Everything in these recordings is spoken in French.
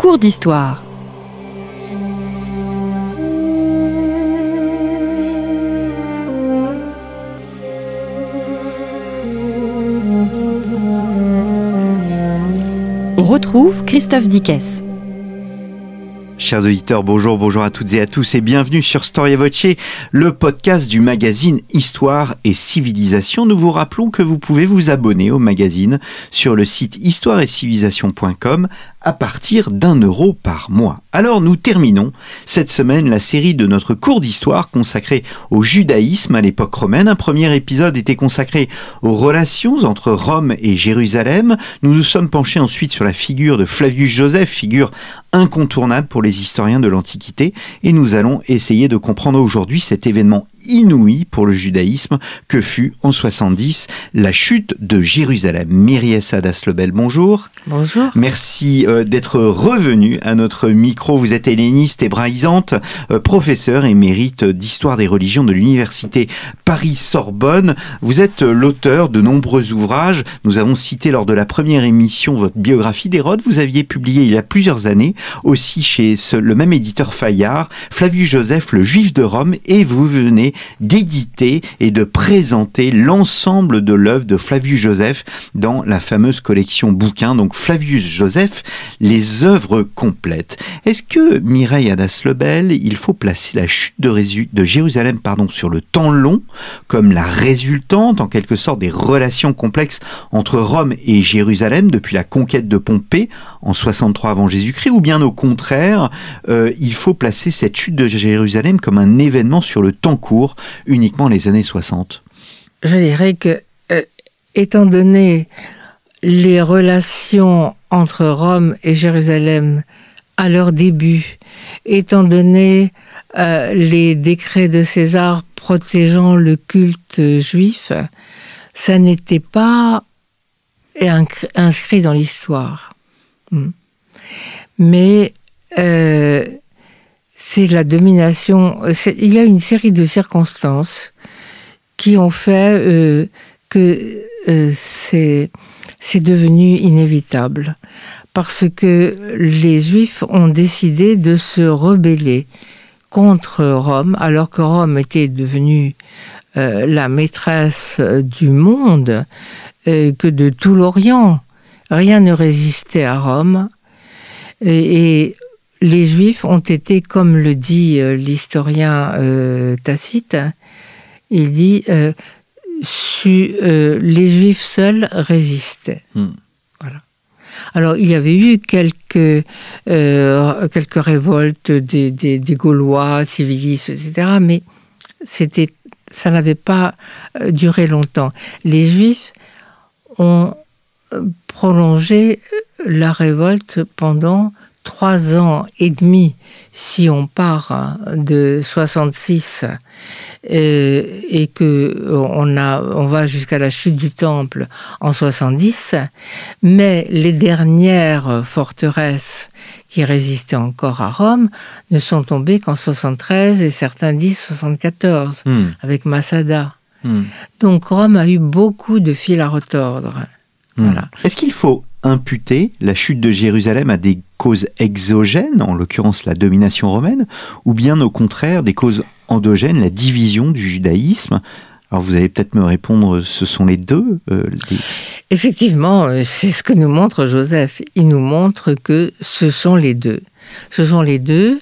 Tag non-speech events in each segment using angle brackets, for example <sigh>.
cours d'histoire. On retrouve Christophe Dickès. Chers auditeurs, bonjour, bonjour à toutes et à tous et bienvenue sur Storia Voce, le podcast du magazine Histoire et Civilisation. Nous vous rappelons que vous pouvez vous abonner au magazine sur le site histoire et civilisation.com à partir d'un euro par mois. Alors nous terminons cette semaine la série de notre cours d'histoire consacrée au judaïsme à l'époque romaine. Un premier épisode était consacré aux relations entre Rome et Jérusalem. Nous nous sommes penchés ensuite sur la figure de Flavius Joseph, figure incontournable pour les historiens de l'Antiquité, et nous allons essayer de comprendre aujourd'hui cet événement inouï pour le judaïsme que fut en 70 la chute de Jérusalem. Myriam Sadas-Lebel, bonjour. Bonjour. Merci euh, d'être revenu à notre micro. Vous êtes helléniste hébraïsante, euh, professeur émérite d'histoire des religions de l'université Paris-Sorbonne. Vous êtes l'auteur de nombreux ouvrages. Nous avons cité lors de la première émission votre biographie d'Hérode. Vous aviez publié il y a plusieurs années, aussi chez le même éditeur Fayard, Flavius Joseph, le juif de Rome, et vous venez d'éditer et de présenter l'ensemble de l'œuvre de Flavius Joseph dans la fameuse collection bouquins, donc Flavius Joseph, les œuvres complètes. Est-ce que Mireille Adas-Lebel, il faut placer la chute de, de Jérusalem pardon, sur le temps long comme la résultante en quelque sorte des relations complexes entre Rome et Jérusalem depuis la conquête de Pompée en 63 avant Jésus-Christ, ou bien au contraire, euh, il faut placer cette chute de Jérusalem comme un événement sur le temps court, uniquement les années 60 Je dirais que, euh, étant donné les relations entre Rome et Jérusalem à leur début, étant donné euh, les décrets de César protégeant le culte juif, ça n'était pas inscrit dans l'histoire. Hmm. Mais euh, c'est la domination. Il y a une série de circonstances qui ont fait euh, que euh, c'est devenu inévitable parce que les Juifs ont décidé de se rebeller contre Rome, alors que Rome était devenue la maîtresse du monde, que de tout l'Orient. Rien ne résistait à Rome. Et, les Juifs ont été, comme le dit euh, l'historien euh, Tacite, il dit euh, les Juifs seuls résistaient. Hmm. Voilà. Alors il y avait eu quelques quelques révoltes des, des, Gaulois, civilistes, etc. Mais c'était ça n'avait pas duré longtemps. Les Juifs ont prolongé la révolte pendant trois ans et demi si on part de 66 euh, et que on a on va jusqu'à la chute du temple en 70 mais les dernières forteresses qui résistaient encore à Rome ne sont tombées qu'en 73 et certains disent 74 hmm. avec Masada. Hmm. Donc Rome a eu beaucoup de fils à retordre. Hmm. Voilà. Est-ce qu'il faut imputer la chute de Jérusalem à des causes exogènes, en l'occurrence la domination romaine, ou bien au contraire des causes endogènes, la division du judaïsme alors vous allez peut-être me répondre, ce sont les deux euh, Effectivement, euh, c'est ce que nous montre Joseph. Il nous montre que ce sont les deux. Ce sont les deux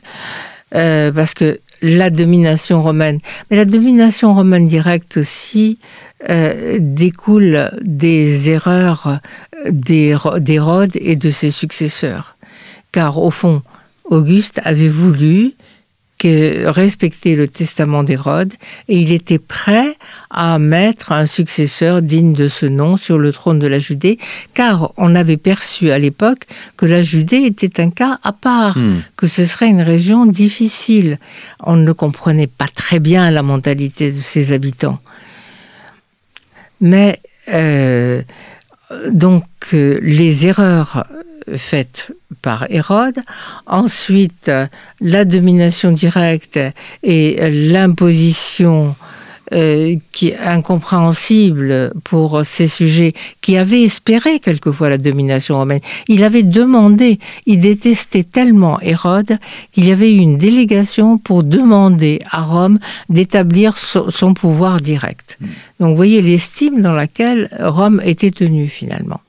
euh, parce que la domination romaine, mais la domination romaine directe aussi euh, découle des erreurs d'Hérode et de ses successeurs. Car au fond, Auguste avait voulu que respecter le testament d'Hérode et il était prêt à mettre un successeur digne de ce nom sur le trône de la Judée, car on avait perçu à l'époque que la Judée était un cas à part, hmm. que ce serait une région difficile. On ne comprenait pas très bien la mentalité de ses habitants. Mais euh, donc euh, les erreurs faites par Hérode, ensuite la domination directe et l'imposition euh, qui incompréhensible pour ces sujets, qui avait espéré quelquefois la domination romaine. Il avait demandé, il détestait tellement Hérode qu'il y avait eu une délégation pour demander à Rome d'établir son pouvoir direct. Donc vous voyez l'estime dans laquelle Rome était tenue finalement.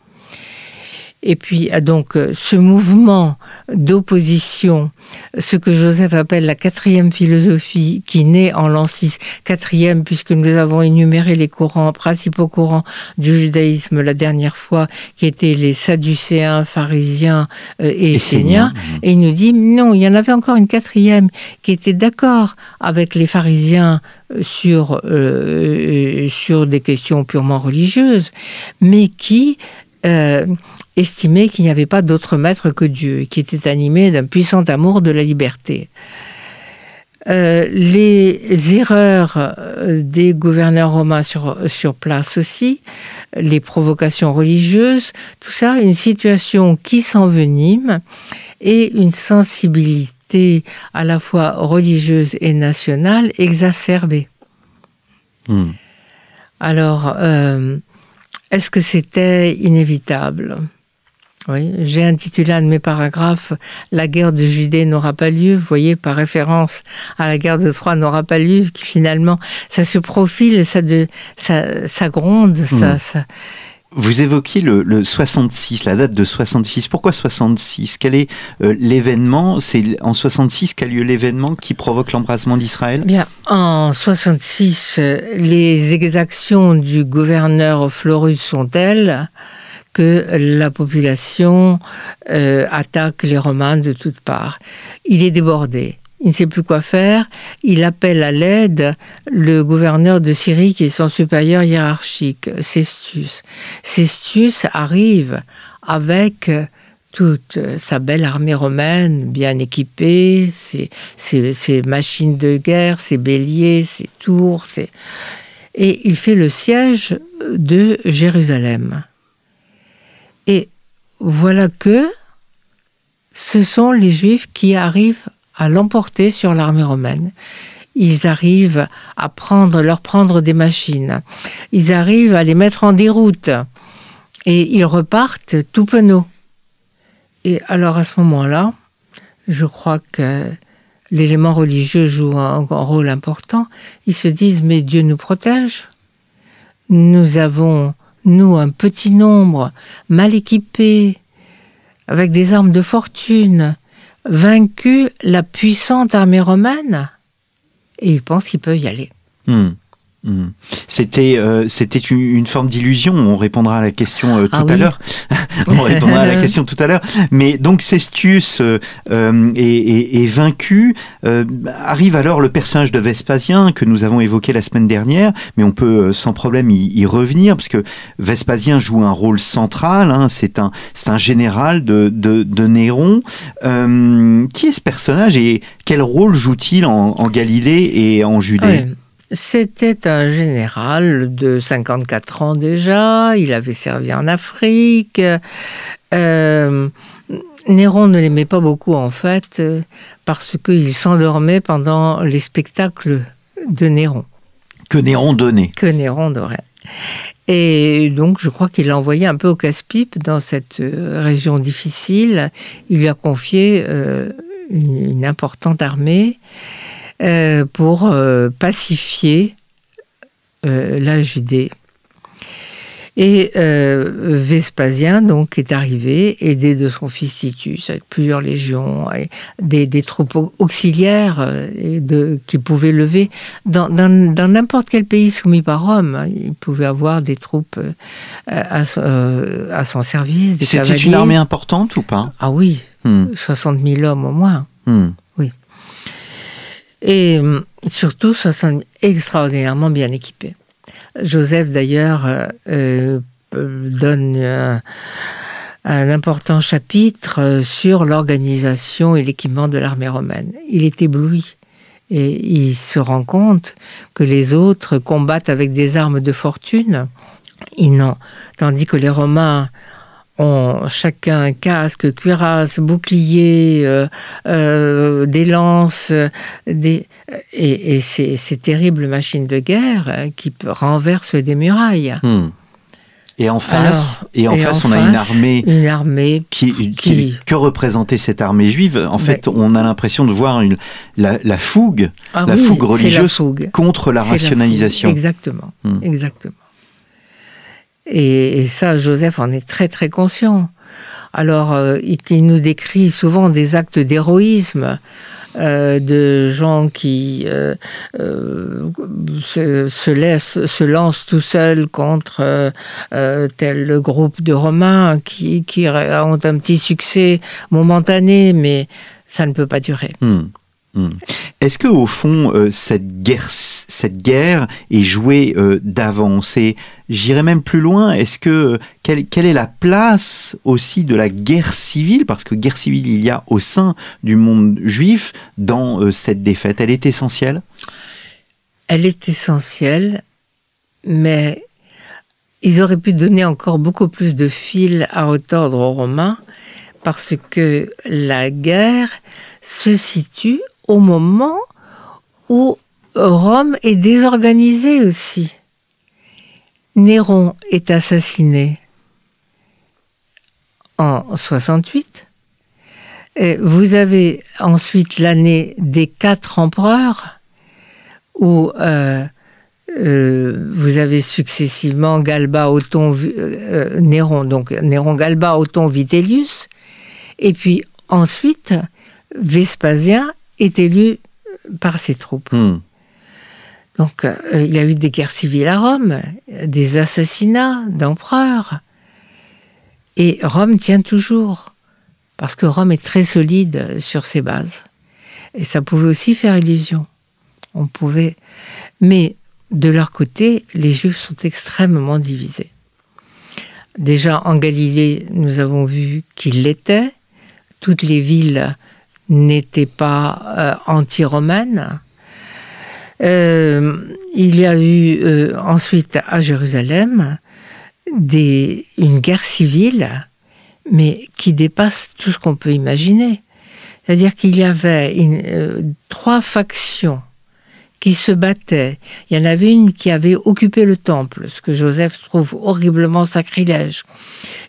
Et puis euh, donc euh, ce mouvement d'opposition, ce que Joseph appelle la quatrième philosophie, qui naît en l'an 6, quatrième puisque nous avons énuméré les courants, principaux courants du judaïsme la dernière fois, qui étaient les sadducéens, pharisiens euh, et esséniens. Et il nous dit non, il y en avait encore une quatrième qui était d'accord avec les pharisiens sur, sur des questions purement religieuses, mais qui euh, estimait qu'il n'y avait pas d'autre maître que Dieu, qui était animé d'un puissant amour de la liberté. Euh, les erreurs euh, des gouverneurs romains sur, sur place aussi, les provocations religieuses, tout ça, une situation qui s'envenime et une sensibilité à la fois religieuse et nationale exacerbée. Hmm. Alors, est-ce que c'était inévitable? Oui, j'ai intitulé un de mes paragraphes La guerre de Judée n'aura pas lieu. Vous voyez, par référence à la guerre de Troie n'aura pas lieu, qui finalement, ça se profile, ça, de, ça, ça gronde, ça, hmm. Vous évoquiez le, 66, la date de 66. Pourquoi 66 Quel est euh, l'événement? C'est en 66 qu'a lieu l'événement qui provoque l'embrasement d'Israël? Bien, en 66, les exactions du gouverneur Florus sont telles que la population euh, attaque les Romains de toutes parts. Il est débordé il ne sait plus quoi faire, il appelle à l'aide le gouverneur de Syrie qui est son supérieur hiérarchique, Cestius. Cestius arrive avec toute sa belle armée romaine, bien équipée, ses, machines de guerre, ses béliers, ses tours, et il fait le siège de Jérusalem. Et voilà que ce sont les Juifs qui arrivent à l'emporter sur l'armée romaine. Ils arrivent à prendre, leur prendre des machines. Ils arrivent à les mettre en déroute. Et ils repartent tout penauds. Et alors à ce moment-là, je crois que l'élément religieux joue un, un, rôle important. Ils se disent, mais Dieu nous protège. Nous avons, nous, un petit nombre, mal équipés, avec des armes de fortune, vaincu la puissante armée romaine et ils pensent qu'ils peuvent y aller. Hmm. Hmm. C'était euh, c'était une, forme d'illusion. On répondra à la question euh, tout ah à l'heure. <laughs> on répondra à la <laughs> question tout à l'heure. Mais donc Cestius euh, est, vaincu. arrive alors le personnage de Vespasien que nous avons évoqué la semaine dernière, mais on peut sans problème y, revenir parce que Vespasien joue un rôle central. Hein. c'est un c'est un général de de, Néron. qui est ce personnage et quel rôle joue-t-il en, Galilée et en Judée? C'était un général de 54 ans déjà, il avait servi en Afrique. Euh, Néron ne l'aimait pas beaucoup en fait, parce qu'il s'endormait pendant les spectacles de Néron. Que Néron donnait. Que Néron donnait. Et donc, je crois qu'il l'a envoyé un peu au casse-pipe dans cette euh, région difficile. Il lui a confié euh, une, importante armée. Euh, pour euh, pacifier euh, la Judée. Et Vespasien donc est arrivé, aidé de son fils Titus, avec plusieurs légions, et des, troupes auxiliaires de, qui pouvaient lever dans n'importe quel pays soumis par Rome. Hein, il pouvait avoir des troupes à, son service. C'était une armée importante ou pas? Ah oui, 60 hmm. 000 hommes au moins. Hmm. Et euh, surtout, ce sont extraordinairement bien équipés. Joseph, d'ailleurs, euh, euh, donne un, important chapitre sur l'organisation et l'équipement de l'armée romaine. Il est ébloui et il se rend compte que les autres combattent avec des armes de fortune. Ils n'ont, tandis que les Romains chacun casque, cuirasse, bouclier, euh, euh, des lances, des, et, et ces, ces terribles machines de guerre euh, qui renversent des murailles. Hmm. Et en face, Alors, et en et face, en on a une armée Une armée qui, qui- qui- que représentait cette armée juive. En fait, Mais- on a l'impression de voir une, la, la fougue, Ah la oui, fougue religieuse contre la rationalisation. Exactement, Hmm. exactement. Et, ça, Joseph en est très très conscient. Alors, euh, il, nous décrit souvent des actes d'héroïsme euh, de gens qui euh, se, se laissent, se lancent tout seuls contre tel groupe de Romains qui, qui ont un petit succès momentané, mais ça ne peut pas durer. Hmm. Hmm. Est-ce que au fond euh, cette guerre, est jouée euh, d'avance? Et j'irais même plus loin. Est-ce que euh, quelle, quelle est la place aussi de la guerre civile? Parce que guerre civile il y a au sein du monde juif dans cette défaite. Elle est essentielle? Elle est essentielle, mais ils auraient pu donner encore beaucoup plus de fil à retordre aux Romains parce que la guerre se situe au moment où Rome est désorganisée aussi. Néron est assassiné en 68. Et Vous avez ensuite l'année des quatre empereurs où euh, euh, vous avez successivement Galba, Othon, euh, Néron, donc Néron, Galba, Othon, Vitellius, et puis ensuite Vespasien est élu par ses troupes. Hmm. Donc euh, il y a eu des guerres civiles à Rome, des assassinats d'empereurs, et Rome tient toujours, parce que Rome est très solide sur ses bases, et ça pouvait aussi faire illusion. On pouvait, mais de leur côté, les Juifs sont extrêmement divisés. Déjà en Galilée, nous avons vu qu'ils l'étaient. Toutes les villes n'étaient pas euh, anti-romaines. Euh, il y a eu euh, ensuite à Jérusalem une guerre civile, mais qui dépasse tout ce qu'on peut imaginer. C'est-à-dire qu'il y avait trois factions qui se battaient. Il y en avait une qui avait occupé le temple, ce que Joseph trouve horriblement sacrilège.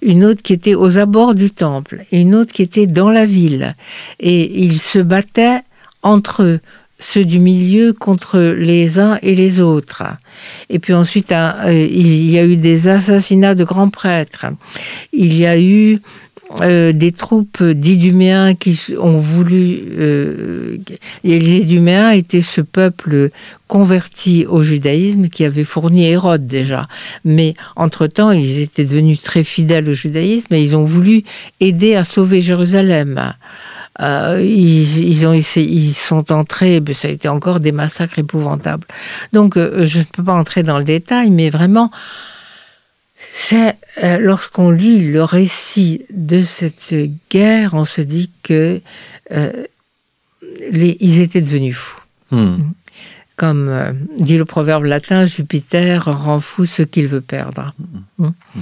Une autre qui était aux abords du temple, et une autre qui était dans la ville. Et ils se battaient entre eux, ceux du milieu contre les uns et les autres. Et puis ensuite, euh, il y a eu des assassinats de grands prêtres. Il y a eu euh, des troupes d'Iduméens qui ont voulu. Euh, les Iduméens étaient ce peuple converti au judaïsme qui avait fourni Hérode déjà. Mais entre-temps, ils étaient devenus très fidèles au judaïsme et ils ont voulu aider à sauver Jérusalem. Euh, ils, ils ont essayé, ils sont entrés, mais ça a été encore des massacres épouvantables. Donc, euh, je ne peux pas entrer dans le détail, mais vraiment, c'est euh, lorsqu'on lit le récit de cette guerre, on se dit que euh, les, ils étaient devenus fous. Hmm. Comme euh, dit le proverbe latin, Jupiter rend fou ce qu'il veut perdre.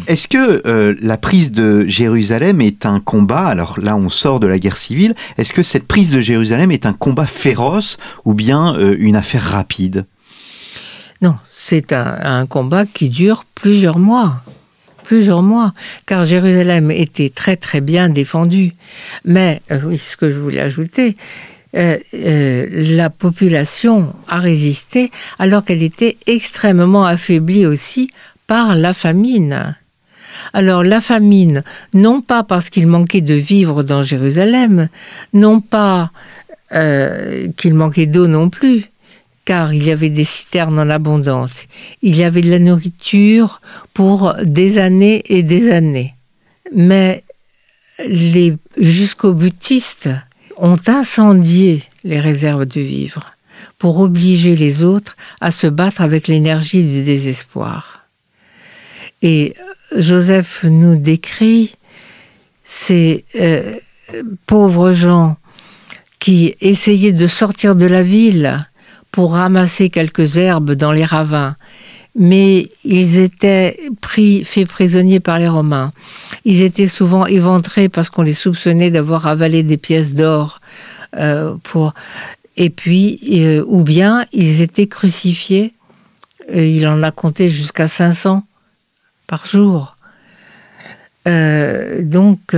Est-ce que la prise de Jérusalem est un combat Alors là, on sort de la guerre civile. Est-ce que cette prise de Jérusalem est un combat féroce ou bien une affaire rapide? Non, c'est un, un combat qui dure plusieurs mois. Plusieurs mois, car Jérusalem était très très bien défendue. Mais, euh, ce que je voulais ajouter, euh, euh, la population a résisté alors qu'elle était extrêmement affaiblie aussi par la famine. Alors la famine, non pas parce qu'il manquait de vivre dans Jérusalem, non pas qu'il manquait d'eau non plus, car il y avait des citernes en abondance. Il y avait de la nourriture pour des années et des années. Mais les jusqu'aux butistes ont incendié les réserves de vivres pour obliger les autres à se battre avec l'énergie du désespoir. Et Joseph nous décrit ces euh, pauvres gens qui essayaient de sortir de la ville pour ramasser quelques herbes dans les ravins mais ils étaient pris, faits prisonniers par les Romains. Ils étaient souvent éventrés parce qu'on les soupçonnait d'avoir avalé des pièces d'or euh. Et puis, euh, ou bien ils étaient crucifiés. il en a compté jusqu'à 500 par jour. Euh, donc,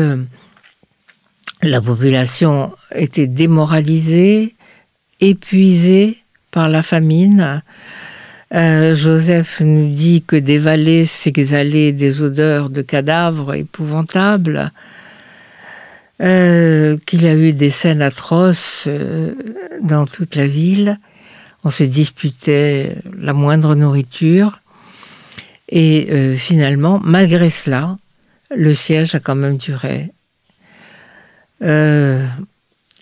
la population était démoralisée, épuisée par la famine. Euh, Joseph nous dit que des vallées s'exhalaient des odeurs de cadavres épouvantables, euh, qu'il y a eu des scènes atroces euh, dans toute la ville. On se disputait la moindre nourriture. Et finalement, malgré cela, le siège a quand même duré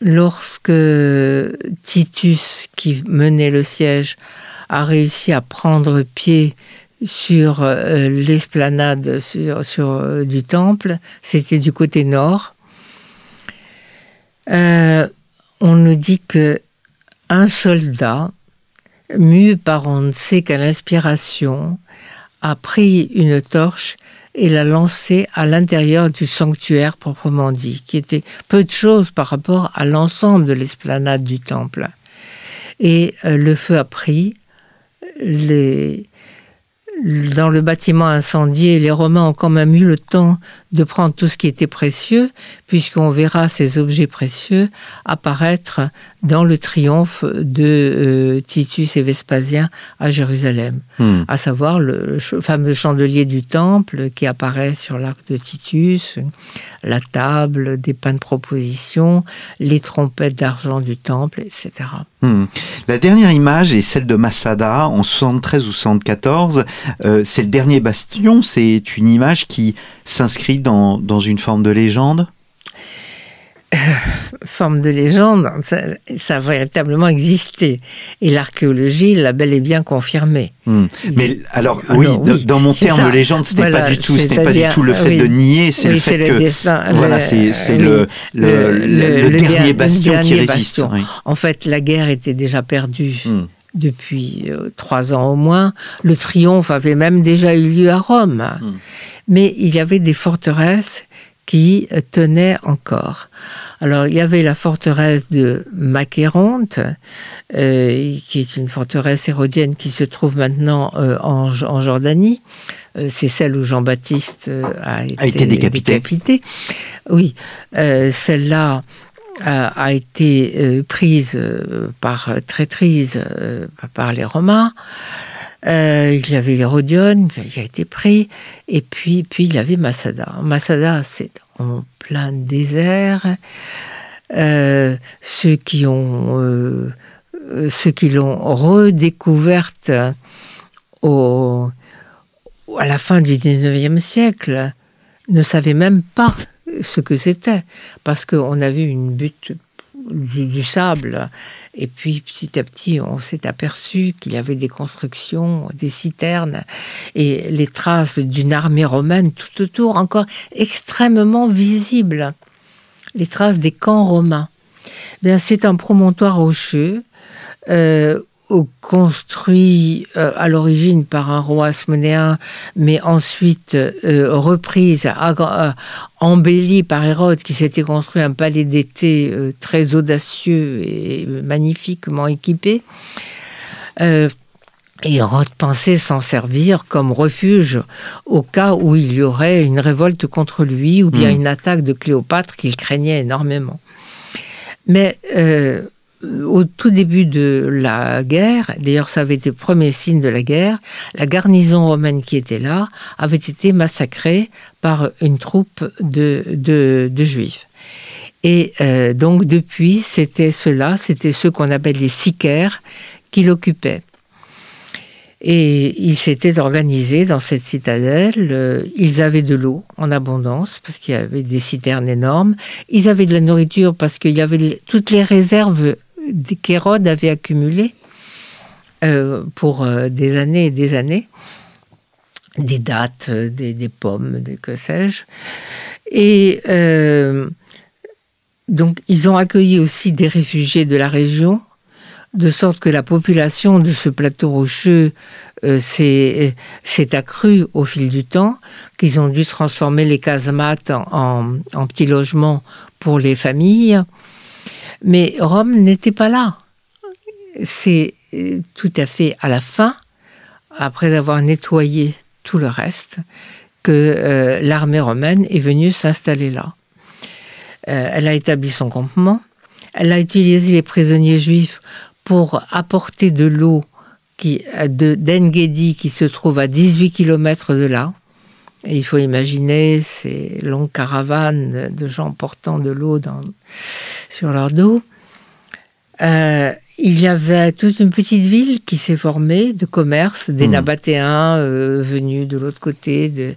lorsque Titus, qui menait le siège, a réussi à prendre pied sur euh, l'esplanade euh, du temple, c'était du côté nord. on nous dit que un soldat, mu par on ne sait quelle inspiration, a pris une torche et l'a lancé à l'intérieur du sanctuaire proprement dit, qui était peu de choses par rapport à l'ensemble de l'esplanade du temple. Et euh, le feu a pris, les, dans le bâtiment incendié, les Romains ont quand même eu le temps de prendre tout ce qui était précieux, puisqu'on verra ces objets précieux apparaître dans le triomphe de euh, Titus et Vespasien à Jérusalem, hmm. à savoir le fameux chandelier du temple qui apparaît sur l'arc de Titus, la table des pains de proposition, les trompettes d'argent du temple, etc. Hmm. La dernière image est celle de Massada en 73 ou 74. Euh, c'est le dernier bastion. C'est une image qui s'inscrit dans, dans une forme de légende? Forme de légende, ça, a véritablement existé. Et l'archéologie l'a bel et bien confirmé. Hmm. Mais alors, oui, dans mon terme de légende, ce n'est pas du tout, ce n'est pas du tout le fait de nier, c'est le fait que, voilà, c'est le, le, dernier bastion qui résiste. En fait, la guerre était déjà perdue. Hmm. Depuis euh, trois ans au moins. Le triomphe avait même déjà eu lieu à Rome. Hmm. Mais il y avait des forteresses qui tenait encore. Alors, il y avait la forteresse de Macéronte, euh, qui est une forteresse hérodienne qui se trouve maintenant euh, en, Jordanie. Euh, c'est celle où Jean-Baptiste a, été, décapité. Oui, celle-là a, été prise par traîtrise par les Romains. il y avait Hérodion qui a été pris, et puis, puis il y avait Massada. Massada, c'est en plein désert. Euh, ceux qui ont euh, ceux qui l'ont redécouverte au, à la fin du 19e siècle ne savaient même pas ce que c'était, parce qu'on a vu une butte du, sable. Et puis petit à petit, on s'est aperçu qu'il y avait des constructions, des citernes et les traces d'une armée romaine tout autour, encore extrêmement visibles. Les traces des camps romains. Bien, c'est un promontoire rocheux euh, construit euh, à l'origine par un roi asmonéen, mais ensuite euh, reprise, euh, embellie par Hérode, qui s'était construit un palais d'été très audacieux et magnifiquement équipé. Hérode pensait s'en servir comme refuge au cas où il y aurait une révolte contre lui ou bien hmm. une attaque de Cléopâtre qu'il craignait énormément. Mais au tout début de la guerre, d'ailleurs ça avait été le premier signe de la guerre, la garnison romaine qui était là avait été massacrée par une troupe de, de, juifs. Et euh, donc depuis, c'était cela, c'était ceux qu'on appelle les sicaires qui l'occupaient. Et ils s'étaient organisés dans cette citadelle. Euh, ils avaient de l'eau en abondance parce qu'il y avait des citernes énormes. Ils avaient de la nourriture parce qu'il y avait toutes les réserves qu'Hérode avait accumulé euh, pour euh, des années et des années, des dates, euh, des, pommes, des que sais-je. Et donc, ils ont accueilli aussi des réfugiés de la région, de sorte que la population de ce plateau rocheux s'est accru au fil du temps, qu'ils ont dû transformer les casemates en petits logements pour les familles. Mais Rome n'était pas là. C'est tout à fait à la fin, après avoir nettoyé tout le reste, que euh, l'armée romaine est venue s'installer là. Euh, elle a établi son campement, elle a utilisé les prisonniers juifs pour apporter de l'eau qui, de d'Engedi qui se trouve à 18 km de là. Il faut imaginer ces longues caravanes de gens portant de l'eau sur leur dos. Euh, il y avait toute une petite ville qui s'est formée de commerce, des mmh. Nabatéens euh, venus de l'autre côté, de,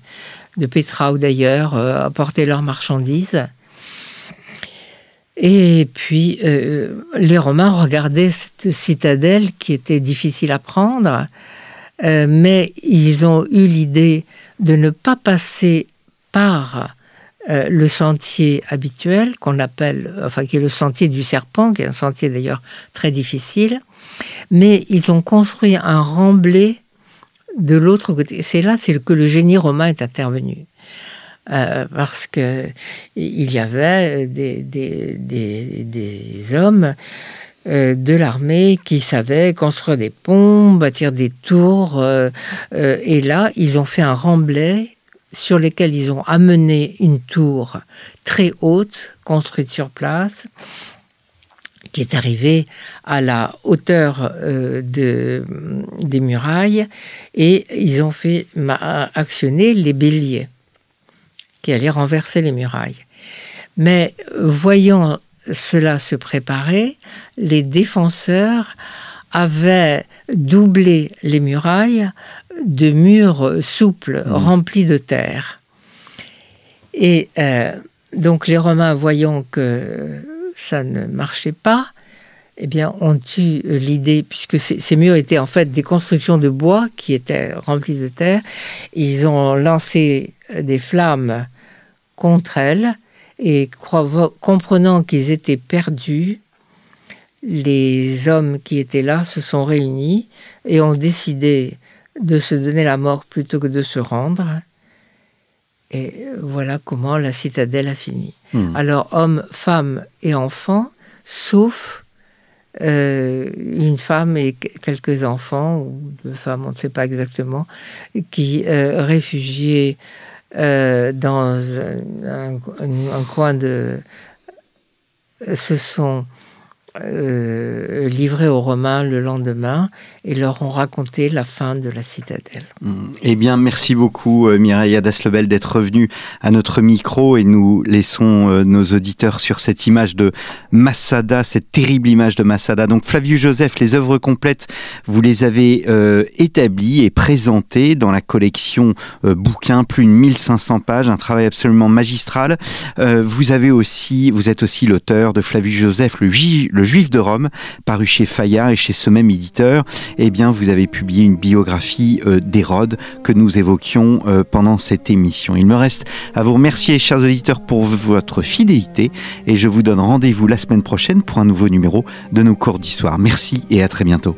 de Petra ou d'ailleurs, euh, apporter leurs marchandises. Et puis, euh, les Romains regardaient cette citadelle qui était difficile à prendre, mais ils ont eu l'idée de ne pas passer par euh, le sentier habituel qu'on appelle, enfin qui est le sentier du serpent, qui est un sentier d'ailleurs très difficile, mais ils ont construit un remblai de l'autre côté. C'est là que le génie romain est intervenu. Euh, parce que il y avait des, des, des, hommes euh, de l'armée qui savaient construire des ponts, bâtir des tours, et là ils ont fait un remblai sur lesquels ils ont amené une tour très haute, construite sur place, qui est arrivée à la hauteur euh, de, des murailles, et ils ont fait actionner les béliers qui allaient renverser les murailles. Mais voyant cela se préparer, les défenseurs avaient doublé les murailles de murs souples mmh. remplis de terre. Et euh, donc les Romains, voyant que ça ne marchait pas, eh bien, ont eu l'idée, puisque ces, murs étaient en fait des constructions de bois qui étaient remplis de terre, ils ont lancé des flammes contre elles et comprenant qu'ils étaient perdus, les hommes qui étaient là se sont réunis et ont décidé de se donner la mort plutôt que de se rendre. Et voilà comment la citadelle a fini. Hmm. Alors, hommes, femmes et enfants, sauf euh, une femme et quelques enfants, ou deux femmes, on ne sait pas exactement, qui, euh, réfugiés euh, dans un, un, coin de... se sont euh, livrés aux Romains le lendemain et leur ont raconté la fin de la citadelle. Mm. Eh bien, merci beaucoup euh, Mireille Daslebel d'être revenue à notre micro et nous laissons euh, nos auditeurs sur cette image de Massada, cette terrible image de Massada. Donc Flavius Joseph, les œuvres complètes, vous les avez établies et présentées dans la collection bouquin, plus de 1500 pages, un travail absolument magistral. vous avez aussi, vous êtes aussi l'auteur de Flavius Joseph, le, le le Juif de Rome, paru chez Fayard et chez ce même éditeur, eh bien, vous avez publié une biographie euh, d'Hérode que nous évoquions euh, pendant cette émission. Il me reste à vous remercier, chers auditeurs, pour votre fidélité et je vous donne rendez-vous la semaine prochaine pour un nouveau numéro de nos cours d'histoire. Merci et à très bientôt.